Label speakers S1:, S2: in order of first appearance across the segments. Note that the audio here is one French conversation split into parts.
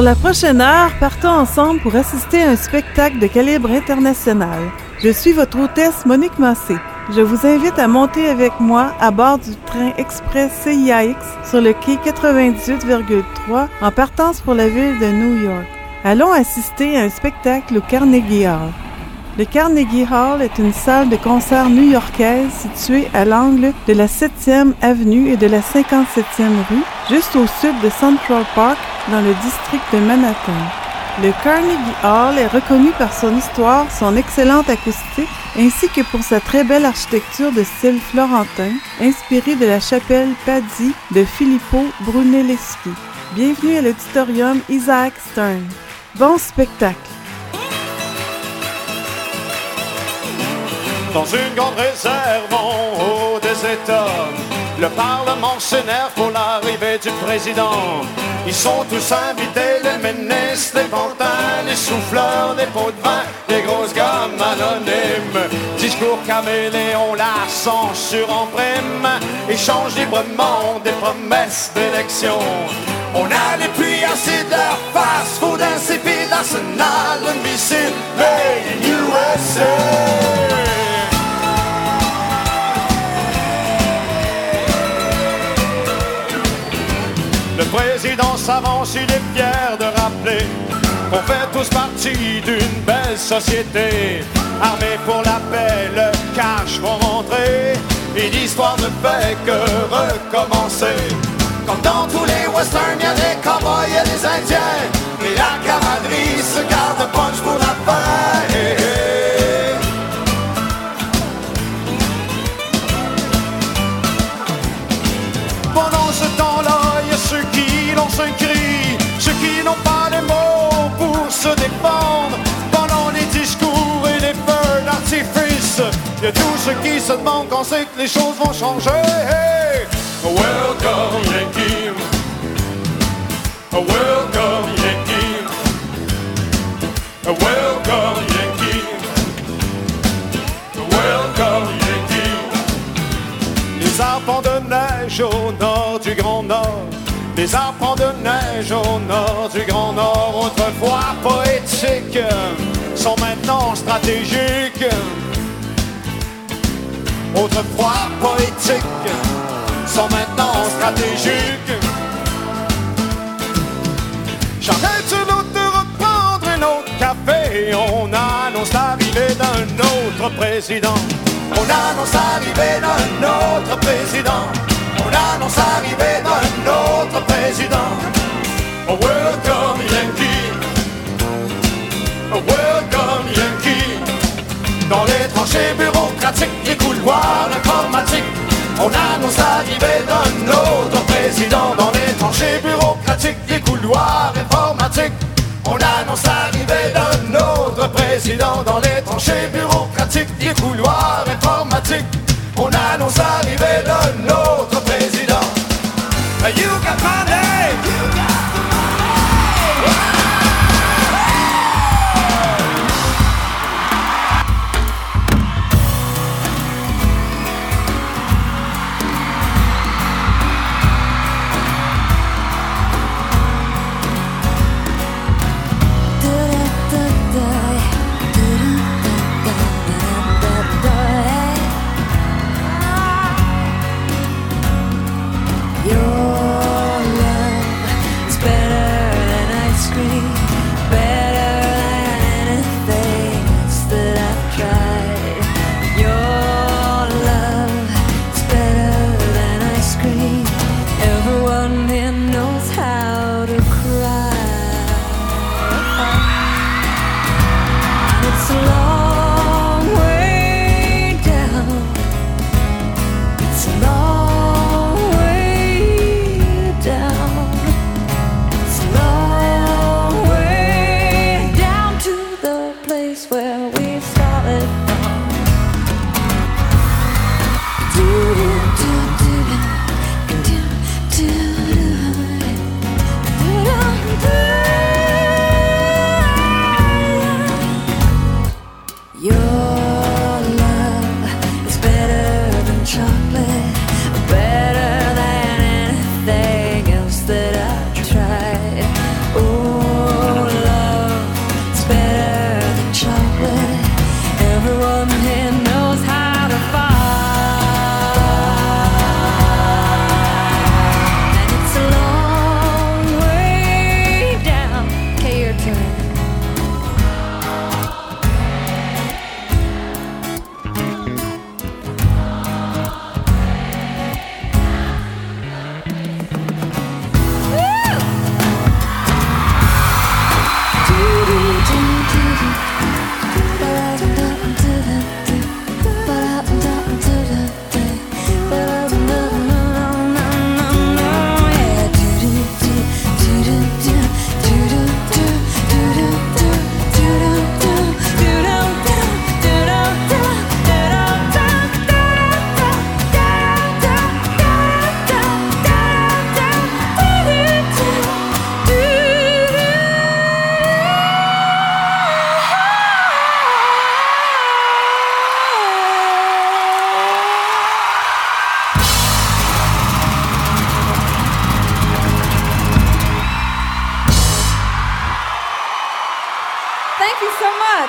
S1: Pour la prochaine heure, partons ensemble pour assister à un spectacle de calibre international. Je suis votre hôtesse Monique Massé. Je vous invite à monter avec moi à bord du train express CIAX sur le quai 98,3 en partance pour la ville de New York. Allons assister à un spectacle au Carnegie Hall. Le Carnegie Hall est une salle de concert new-yorkaise située à l'angle de la 7e avenue et de la 57e rue, juste au sud de Central Park, dans le district de Manhattan. Le Carnegie Hall est reconnu par son histoire, son excellente acoustique, ainsi que pour sa très belle architecture de style florentin, inspirée de la chapelle Paddy de Filippo Brunelleschi. Bienvenue à l'auditorium Isaac Stern. Bon spectacle!
S2: Dans une grande réserve en haut des le Parlement s'énerve pour l'arrivée du président. Ils sont tous invités, les ministres, les pantins, les souffleurs, des pots de vin, les grosses gammes anonymes. Discours caméléon, la censure en prime, échange librement des promesses d'élection. On a les puits de leur face, food insipide, arsenal, le missile, made in USA. Président s'avance, il est fier de rappeler qu'on fait tous partie d'une belle société. Armés pour la paix, le cash vont rentrer. Et l'histoire ne fait que recommencer. Comme dans tous les westerns, y a des cowboys et des indiens. Mais la camaraderie se garde punch pour la fin. Se défendre. Pendant les discours et les feux d'artifice, il y a tous ceux qui se demandent quand c'est que les choses vont changer. Welcome Yankee, welcome Yankee, welcome Yankee, welcome Yankee. Les arbres de neige au nord du Grand Nord. Les arbres de neige au nord du Grand Nord, autrefois poétiques, sont maintenant stratégiques. Autrefois poétiques, sont maintenant stratégiques. J'arrête sur l'autre de reprendre un autre café. On annonce l'arrivée d'un autre président. On annonce l'arrivée d'un autre président. On annonce l'arrivée d'un autre président. Oh, welcome Yankee. Oh, welcome Yankee. Dans les tranchées bureaucratiques, les couloirs informatiques, on annonce l'arrivée d'un autre président. Dans les tranchées bureaucratiques, les couloirs informatiques, on annonce l'arrivée d'un autre président. Dans les tranchées bureaucratiques, les couloirs informatiques, on annonce l'arrivée d'un autre président. You got my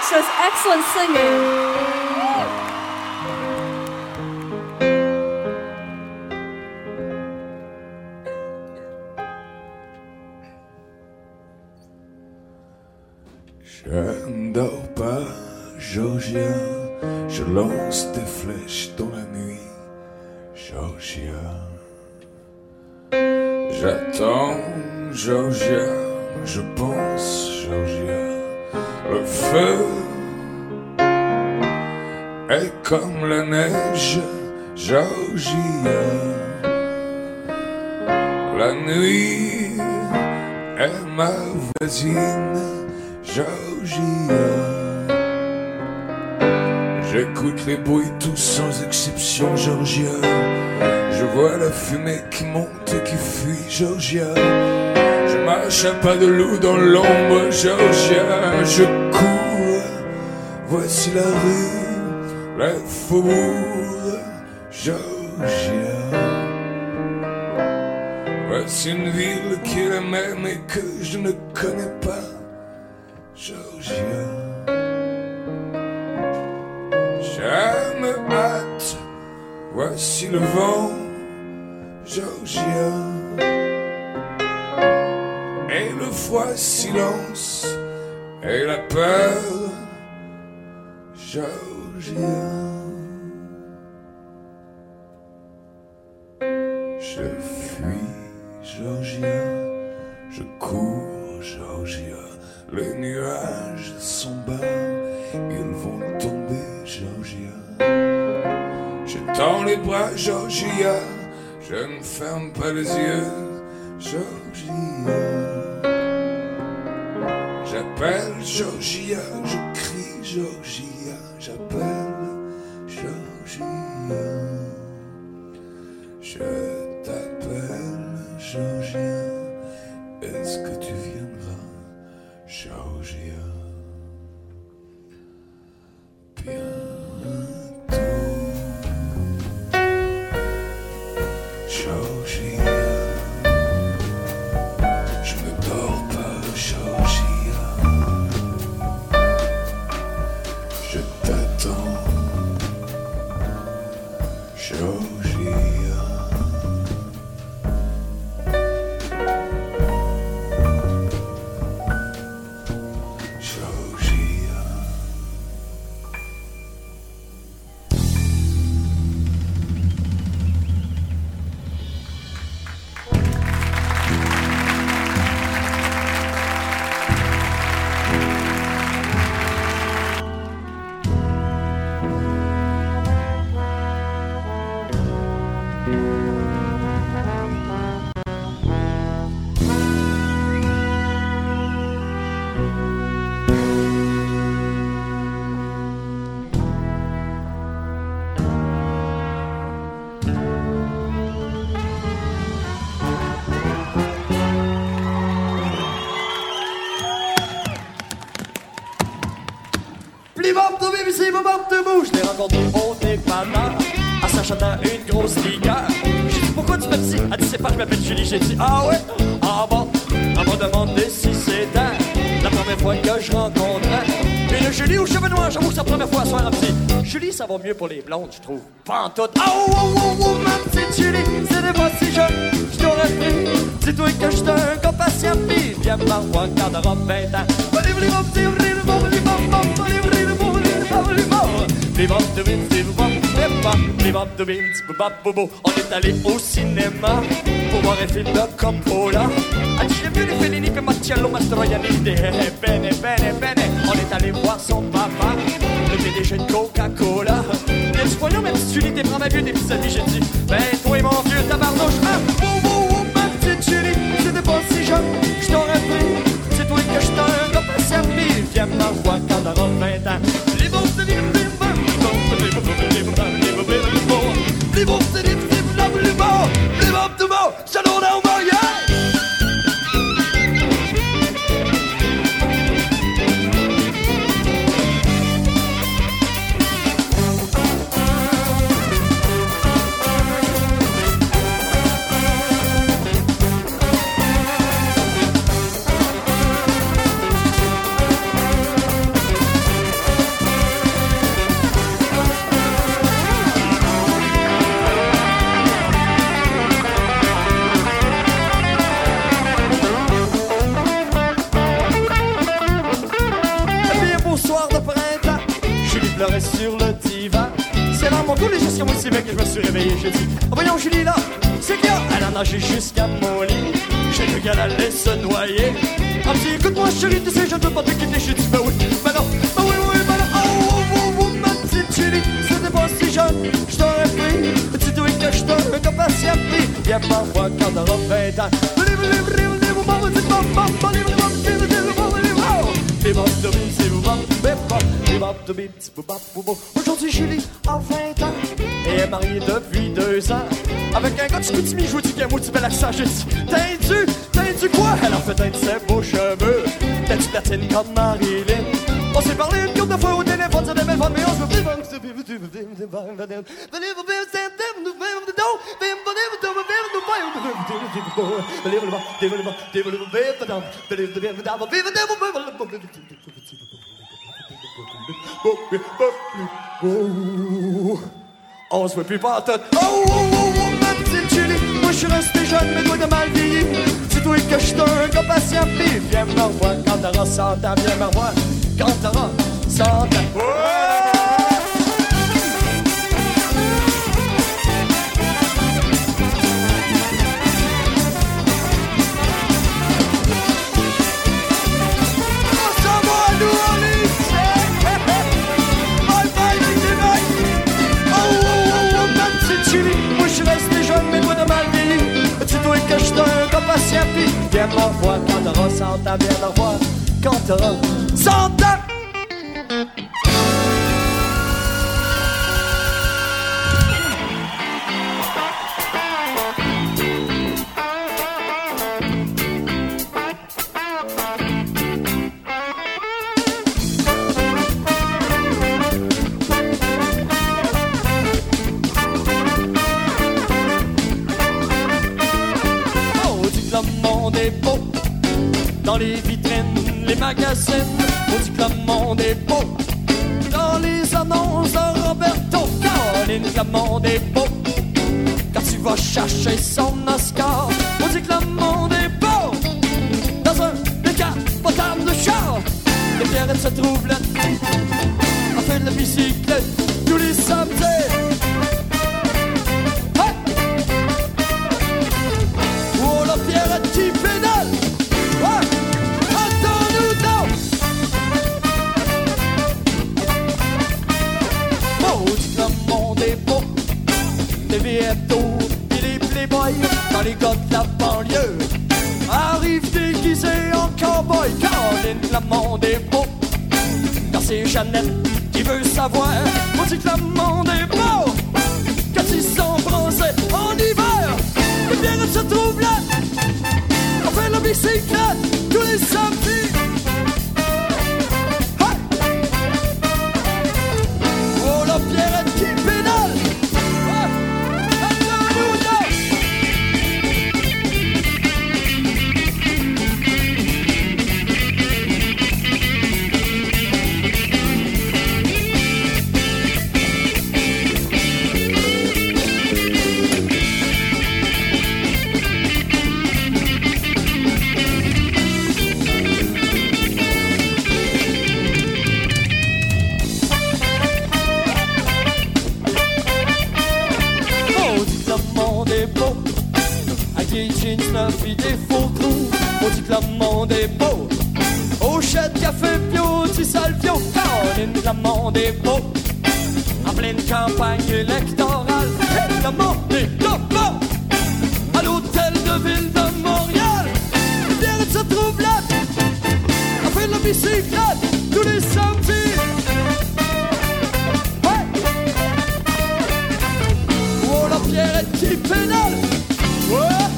S3: excellent.
S4: Je ne dors pas, Georgia. Je lance des flèches dans la nuit, Georgia. J'attends, Georgia. Je pense, Georgia. Le feu est comme la neige, Georgia. La nuit est ma voisine, Georgia. J'écoute les bruits tous sans exception, Georgia. Je vois la fumée qui monte et qui fuit, Georgia. Marche pas de loup dans l'ombre, Georgia. Je cours, voici la rue, la faubourg, Georgia. Voici une ville qui est la même et que je ne connais pas, Georgia. Je me hâte, voici le vent, Georgia. Froid silence et la peur, Georgia. Je fuis, Georgia. Je cours, Georgia. Les nuages sont bas, ils vont tomber, Georgia. Je tends les bras, Georgia. Je ne ferme pas les yeux, Georgia, Je
S5: l'ai rencontré au dépanneur en s'achetant une grosse liqueur. J'ai dit pourquoi tu m'appelles Elle dit c'est pas, je m'appelle Julie. J'ai dit ah ouais, ah bon. Elle m'a demandé si c'était la première fois que je rencontrais une Julie aux cheveux noirs. J'avoue que c'est la première fois à soir, me dit Julie, ça va mieux pour les blondes, je trouve. Pas en tout. Oh, oh, oh, oh, ma petite Julie, c'était pas si jeune. Je t'aurais pris. Dis-toi que un gars patient, pis viens me voir quand t'auras 20 ans. On est allé au cinéma pour voir un film de Coppola. Ah, J'ai vu les Fellini et Marcello Mastroianni. Bene, bene, bene. On est allé voir son papa, le PDG de Coca-Cola. Il a dit, voyons, ma petite Julie, t'es vraiment vieux, des petits amis. J'ai dit, ben, toi, mon vieux tabarnouche. Nagé jusqu'à mon lit. J'ai cru qu'elle allait se noyer. Elle me dit, écoute-moi chérie, tu sais, je ne peux pas te quitter. J'ai dit, ben oui, ben non, ben oui, oui, ben non. Oh, oh, oh, oh, ma petite Julie, c'était pas si jeune. Je t'aurais pris, tu dois que je te patient. Viens pas voir quand t'auras 20 ans. Aujourd'hui Julie a 20 ans et est mariée depuis deux ans Avec un gars de Chicoutimi, je vous dis qu'il y a un mot de bel accent J'ai dit, t'as dû, t'as dû quoi? Elle a fait un ses beaux cheveux T'as-tu platine comme Marilyn? On s'est parlé une couple de fois au téléphone, ça mais on se on se voit plus pas tout. Oh, oh, oh, oh, suis resté jeune, mais toi de mal vieilli. C'est toi que je suis un gars patient, puis viens me revoir quand t'auras 100 ans, viens me revoir quand t'auras 100 ans. Suis un gars patient Puis viens me revoir quand t'auras 100 ans Viens me revoir quand t'auras 100 ans Dans les vitrines, les magazines On dit que le beau. Dans les annonces de Roberto Caroline, que le monde est beau. Quand tu vas chercher son Oscar On dit que le monde est beau. Dans un décapotable de char Les pierrettes se trouvent là. On fait la bicyclette se trouvent là On fait la bicyclette tous les samedis monde est beau En pleine campagne électorale Et le monde est beau À l'hôtel de ville de Montréal Les bières se trouvent là On fait la bicyclette tous les samedis. Ouais Oh la pierrette qui pédale Ouais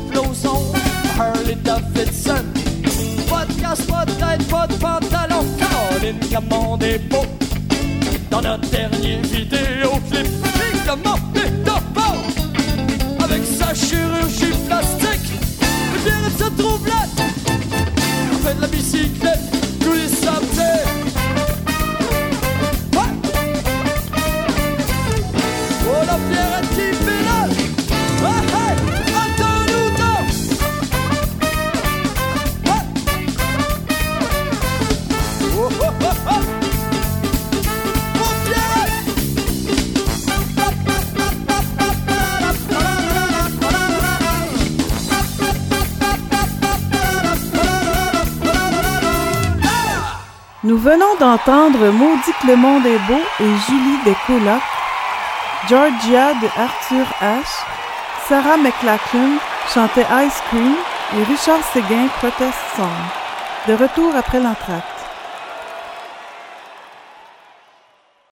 S5: de Lauzon, Harley Davidson. Pas de casse, pas de tête, pas de pantalon, Caroline Commande est beau. Dans notre dernier vidéoclip, il commande est beau. Avec sa chirurgie plastique, le bien se trouve là. On fait de la bicyclette
S1: venons d'entendre Maudit que le monde et Julie des Colocs, Georgia de Arthur H, Sarah McLachlan chantait Ice Cream et Richard Séguin Protest Song. De retour après l'entracte.